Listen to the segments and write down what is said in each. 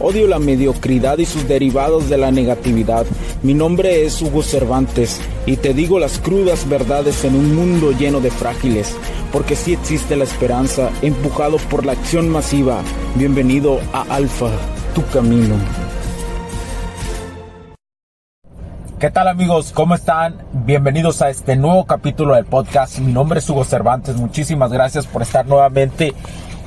Odio la mediocridad y sus derivados de la negatividad. Mi nombre es Hugo Cervantes y te digo las crudas verdades en un mundo lleno de frágiles, porque sí existe la esperanza, empujado por la acción masiva. Bienvenido a Alfa, tu camino. ¿Qué tal amigos? ¿Cómo están? Bienvenidos a este nuevo capítulo del podcast. Mi nombre es Hugo Cervantes. Muchísimas gracias por estar nuevamente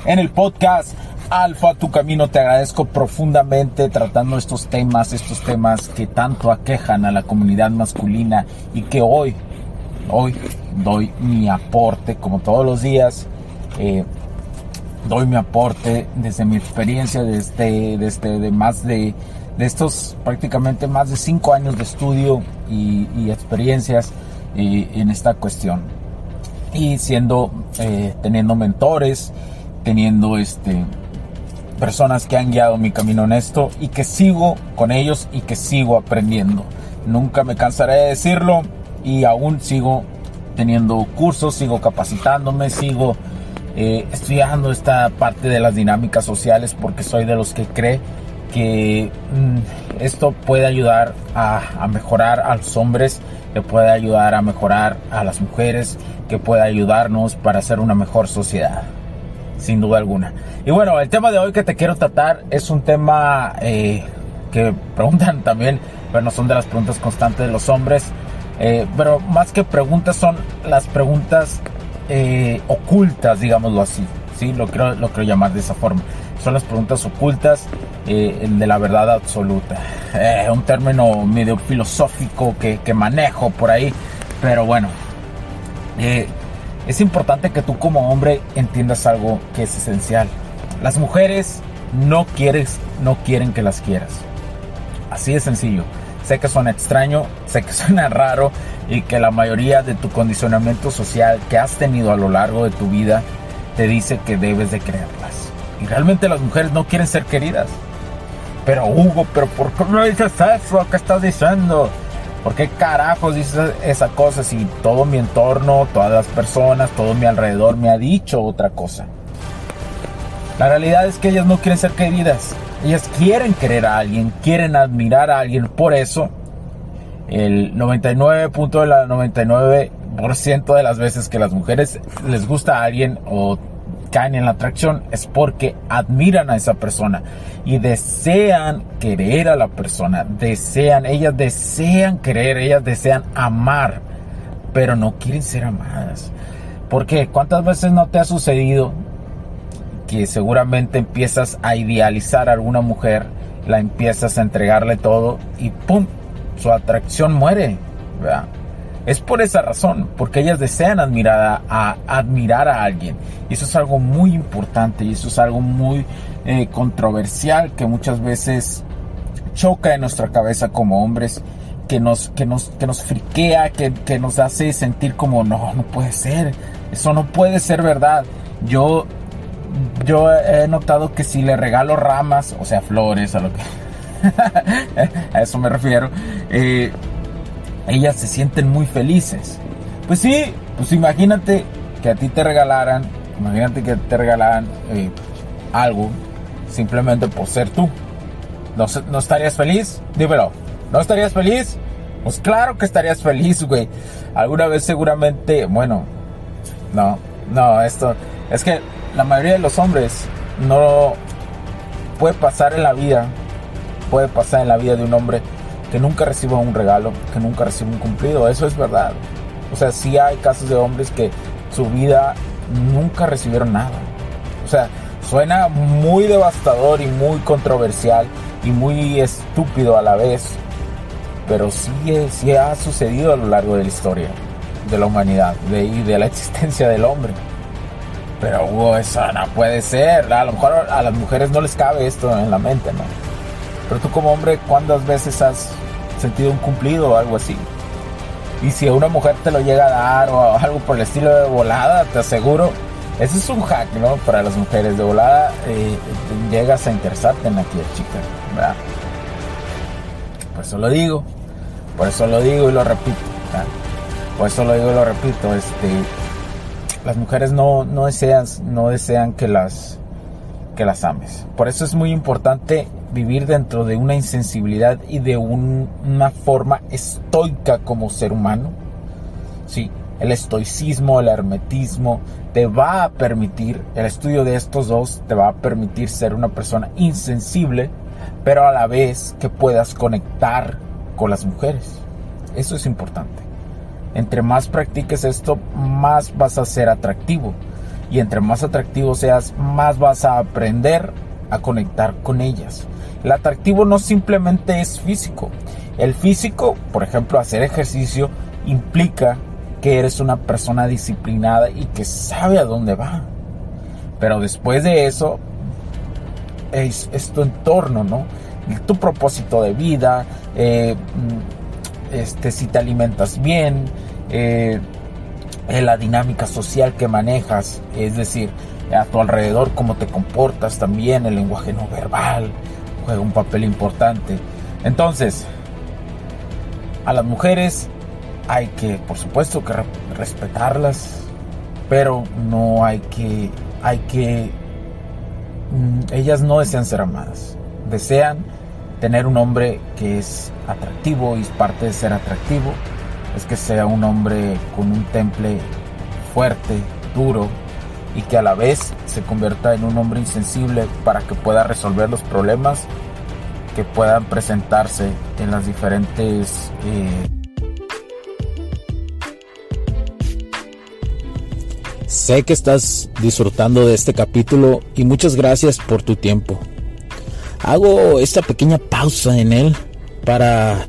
en el podcast Alfa Tu Camino. Te agradezco profundamente tratando estos temas, estos temas que tanto aquejan a la comunidad masculina y que hoy, hoy doy mi aporte como todos los días. Eh, doy mi aporte desde mi experiencia, desde, desde de más de de estos prácticamente más de cinco años de estudio y, experiencias eh, en esta cuestión. Y siendo, eh, teniendo mentores, teniendo este, personas que han guiado mi camino en esto y que sigo con ellos y que sigo aprendiendo. Nunca me cansaré de decirlo y aún sigo teniendo cursos, sigo capacitándome, sigo eh, estudiando esta parte de las dinámicas sociales porque soy de los que cree que mm, esto puede ayudar a, mejorar a los hombres, que puede ayudar a mejorar a las mujeres, que puede ayudarnos para hacer una mejor sociedad, sin duda alguna. Y bueno, el tema de hoy que te quiero tratar es un tema eh, que preguntan también, pero no son de las preguntas constantes de los hombres, eh, pero más que preguntas son las preguntas eh, ocultas, digámoslo así, ¿sí? Lo quiero, lo quiero llamar de esa forma son las preguntas ocultas eh, de la verdad absoluta. Un término medio filosófico que, manejo por ahí, pero bueno, es importante que tú como hombre entiendas algo que es esencial. Las mujeres no no quieren que las quieras. Así de sencillo. Sé que suena extraño, sé que suena raro y que la mayoría de tu condicionamiento social que has tenido a lo largo de tu vida te dice que debes de creerlas. Y realmente las mujeres no quieren ser queridas. Pero Hugo, pero ¿por qué no dices eso? ¿Qué estás diciendo? ¿Por qué carajos dices esa cosa si todo mi entorno, todas las personas, todo mi alrededor me ha dicho otra cosa? La realidad es que ellas no quieren ser queridas. Ellas quieren querer a alguien, quieren admirar a alguien. Por eso, el 99.99% de las veces que las mujeres les gusta a alguien o caen en la atracción es porque admiran a esa persona y desean querer a la persona, desean, ellas desean querer, ellas desean amar, pero no quieren ser amadas. Porque cuántas veces no te ha sucedido que seguramente empiezas a idealizar a alguna mujer, la empiezas a entregarle todo y ¡pum! Su atracción muere. ¿verdad? Es por esa razón, porque ellas desean admirar a, admirar a alguien. Y eso es algo muy importante y eso es algo muy eh, controversial que muchas veces choca en nuestra cabeza como hombres, que nos, que nos, que nos friquea, que, que nos hace sentir como, no, no puede ser, eso no puede ser verdad. Yo, yo he notado que si le regalo ramas, o sea, flores, a lo que... a eso me refiero. Eh, ellas se sienten muy felices. Pues sí, pues imagínate que a ti te regalaran, imagínate que te regalaran eh, algo simplemente por ser tú. ¿No, ¿No estarías feliz? Dímelo. ¿No estarías feliz? Pues claro que estarías feliz, güey. Alguna vez seguramente, bueno, no, no, esto es que la mayoría de los hombres no puede pasar en la vida, puede pasar en la vida de un hombre que nunca reciba un regalo, que nunca reciba un cumplido. Eso es verdad. O sea, sí hay casos de hombres que su vida nunca recibieron nada. O sea, suena muy devastador y muy controversial y muy estúpido a la vez. Pero sí, sí ha sucedido a lo largo de la historia de la humanidad de, y de la existencia del hombre. Pero eso no puede ser. A lo mejor a las mujeres no les cabe esto en la mente, ¿no? Pero tú como hombre, ¿cuántas veces has sentido un cumplido o algo así? Y si una mujer te lo llega a dar o algo por el estilo de volada, te aseguro Ese es un hack, ¿no? Para las mujeres. De volada eh, llegas a interesarte en la chica, ¿verdad? Por eso lo digo. Por eso lo digo y lo repito. Por eso lo digo y lo repito. Este, las mujeres no, no, desean, no desean que las, que las ames. Por eso es muy importante vivir dentro de una insensibilidad y de una forma estoica como ser humano. Sí, el estoicismo, el hermetismo, te va a permitir, el estudio de estos dos te va a permitir ser una persona insensible, pero a la vez que puedas conectar con las mujeres. Eso es importante. Entre más practiques esto, más vas a ser atractivo. Y entre más atractivo seas, más vas a aprender a conectar con ellas. El atractivo no simplemente es físico. El físico, por ejemplo, hacer ejercicio, implica que eres una persona disciplinada y que sabe a dónde va. Pero después de eso, es, tu entorno, ¿no? Tu propósito de vida, eh, este, si te alimentas bien, eh, la dinámica social que manejas, es decir, a tu alrededor, cómo te comportas también, el lenguaje no verbal juega un papel importante. Entonces, a las mujeres hay que, por supuesto, que respetarlas, pero no hay que, hay que, mm, ellas no desean ser amadas, desean tener un hombre que es atractivo y parte de ser atractivo es que sea un hombre con un temple fuerte, duro y que a la vez se convierta en un hombre insensible para que pueda resolver los problemas que puedan presentarse en las diferentes eh, Sé que estás disfrutando de este capítulo y muchas gracias por tu tiempo. Hago esta pequeña pausa en él para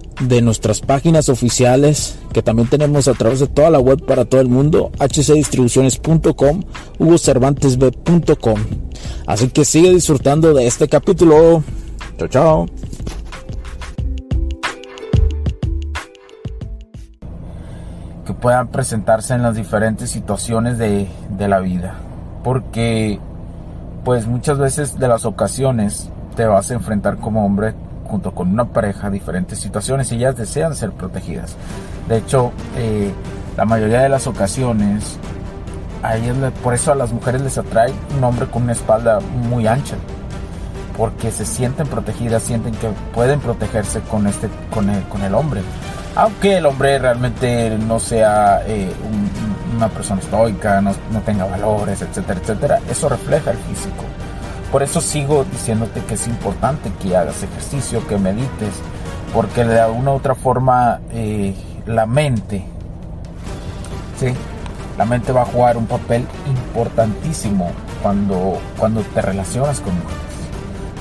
de nuestras páginas oficiales que también tenemos a través de toda la web para todo el mundo, hcdistribuciones.com, hugocervantesb.com. Así que sigue disfrutando de este capítulo. Chao, chao. puedan presentarse en las diferentes situaciones de, la vida. Porque pues muchas veces de las ocasiones te vas a enfrentar como hombre junto con una pareja diferentes situaciones y ellas desean ser protegidas. De hecho, eh, la mayoría de las ocasiones, a ellas, por eso a las mujeres les atrae un hombre con una espalda muy ancha, porque se sienten protegidas, sienten que pueden protegerse con, este, con, con el hombre aunque el hombre realmente no sea eh, una persona estoica, no, tenga valores, etcétera, etcétera, eso refleja el físico. Por eso sigo diciéndote que es importante que hagas ejercicio, que medites, porque de alguna u otra forma eh, la mente, ¿sí? la mente va a jugar un papel importantísimo cuando, cuando te relacionas con mujeres.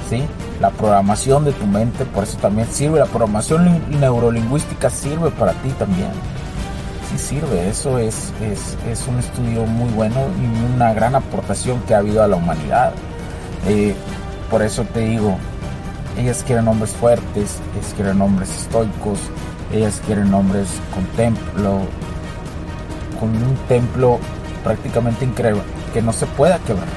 ¿sí? la programación de tu mente, por eso también sirve, la programación neurolingüística sirve para ti también. Sí sirve, eso es, es, un estudio muy bueno y una gran aportación que ha habido a la humanidad. Por eso te digo, ellas quieren hombres fuertes, ellas quieren hombres estoicos, ellas quieren hombres con templo, con un templo prácticamente increíble, que no se pueda quebrar,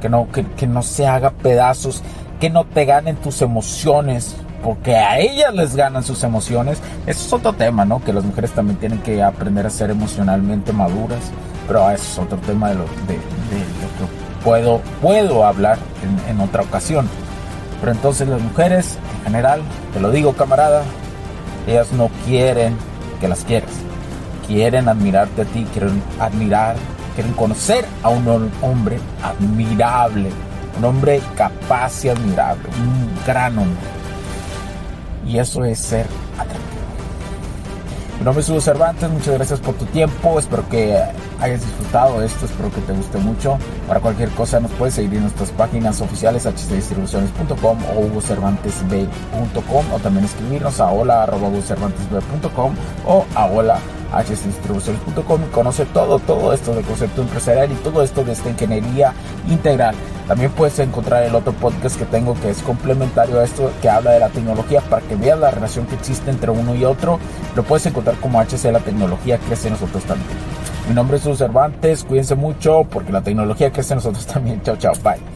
que, no, que, no se haga pedazos que no te ganen tus emociones, porque a ellas les ganan sus emociones. Eso es otro tema, ¿no? Que las mujeres también tienen que aprender a ser emocionalmente maduras, pero eso es otro tema de lo, de, que puedo, puedo hablar en, otra ocasión. Pero entonces las mujeres, en general, te lo digo camarada, ellas no quieren que las quieras. Quieren admirarte a ti, quieren admirar, quieren conocer a un hombre admirable, un hombre capaz y admirable, un gran hombre. Y eso es ser atractivo. Mi nombre es Hugo Cervantes, muchas gracias por tu tiempo, espero que hayas disfrutado esto, espero que te guste mucho. Para cualquier cosa nos puedes seguir en nuestras páginas oficiales hddistribuciones.com o hugocervantesb.com o también escribirnos a hola.hugocervantesb.com o a hola hsdistribuciones.com y conoce todo, todo esto del concepto empresarial y todo esto de esta ingeniería integral. También puedes encontrar el otro podcast que tengo que es complementario a esto, que habla de la tecnología para que veas la relación que existe entre uno y otro. Lo puedes encontrar como HC La Tecnología Crece Nosotros también. Mi nombre es Sus Cervantes, cuídense mucho porque la tecnología crece nosotros también. Chao, chao, bye.